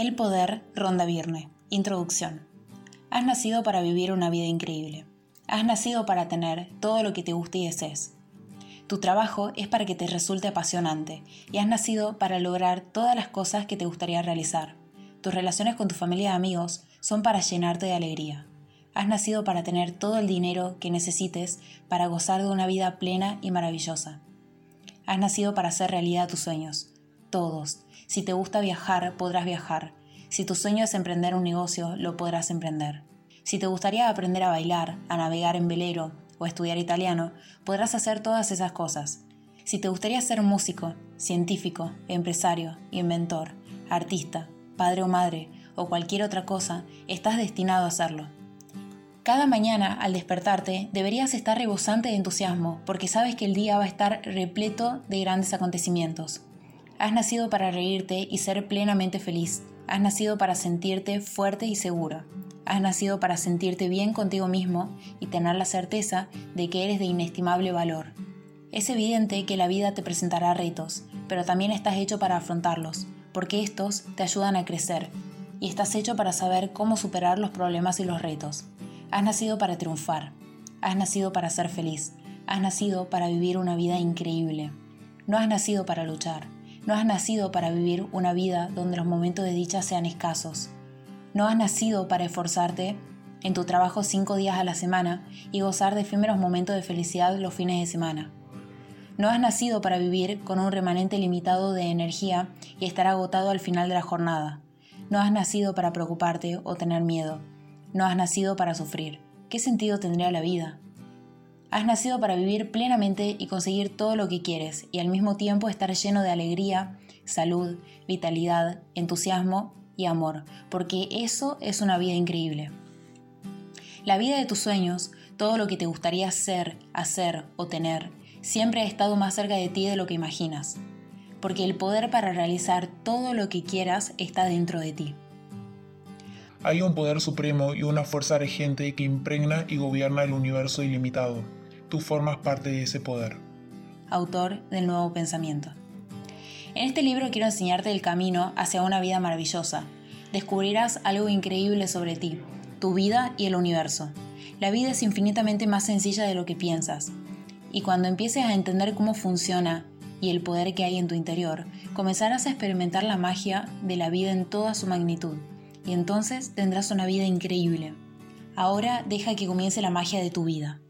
El poder Ronda Virne. Introducción. Has nacido para vivir una vida increíble. Has nacido para tener todo lo que te guste y desees. Tu trabajo es para que te resulte apasionante y has nacido para lograr todas las cosas que te gustaría realizar. Tus relaciones con tu familia y amigos son para llenarte de alegría. Has nacido para tener todo el dinero que necesites para gozar de una vida plena y maravillosa. Has nacido para hacer realidad tus sueños. Todos. Si te gusta viajar, podrás viajar. Si tu sueño es emprender un negocio, lo podrás emprender. Si te gustaría aprender a bailar, a navegar en velero o estudiar italiano, podrás hacer todas esas cosas. Si te gustaría ser músico, científico, empresario, inventor, artista, padre o madre o cualquier otra cosa, estás destinado a hacerlo. Cada mañana, al despertarte, deberías estar rebosante de entusiasmo porque sabes que el día va a estar repleto de grandes acontecimientos. Has nacido para reírte y ser plenamente feliz. Has nacido para sentirte fuerte y seguro. Has nacido para sentirte bien contigo mismo y tener la certeza de que eres de inestimable valor. Es evidente que la vida te presentará retos, pero también estás hecho para afrontarlos, porque estos te ayudan a crecer, y estás hecho para saber cómo superar los problemas y los retos. Has nacido para triunfar. Has nacido para ser feliz. Has nacido para vivir una vida increíble. No has nacido para luchar. No has nacido para vivir una vida donde los momentos de dicha sean escasos. No has nacido para esforzarte en tu trabajo cinco días a la semana y gozar de efímeros momentos de felicidad los fines de semana. No has nacido para vivir con un remanente limitado de energía y estar agotado al final de la jornada. No has nacido para preocuparte o tener miedo. No has nacido para sufrir. ¿Qué sentido tendría la vida? Has nacido para vivir plenamente y conseguir todo lo que quieres y al mismo tiempo estar lleno de alegría, salud, vitalidad, entusiasmo y amor, porque eso es una vida increíble. La vida de tus sueños, todo lo que te gustaría ser, hacer o tener, siempre ha estado más cerca de ti de lo que imaginas, porque el poder para realizar todo lo que quieras está dentro de ti. Hay un poder supremo y una fuerza regente que impregna y gobierna el universo ilimitado tú formas parte de ese poder. Autor del Nuevo Pensamiento. En este libro quiero enseñarte el camino hacia una vida maravillosa. Descubrirás algo increíble sobre ti, tu vida y el universo. La vida es infinitamente más sencilla de lo que piensas. Y cuando empieces a entender cómo funciona y el poder que hay en tu interior, comenzarás a experimentar la magia de la vida en toda su magnitud. Y entonces tendrás una vida increíble. Ahora deja que comience la magia de tu vida.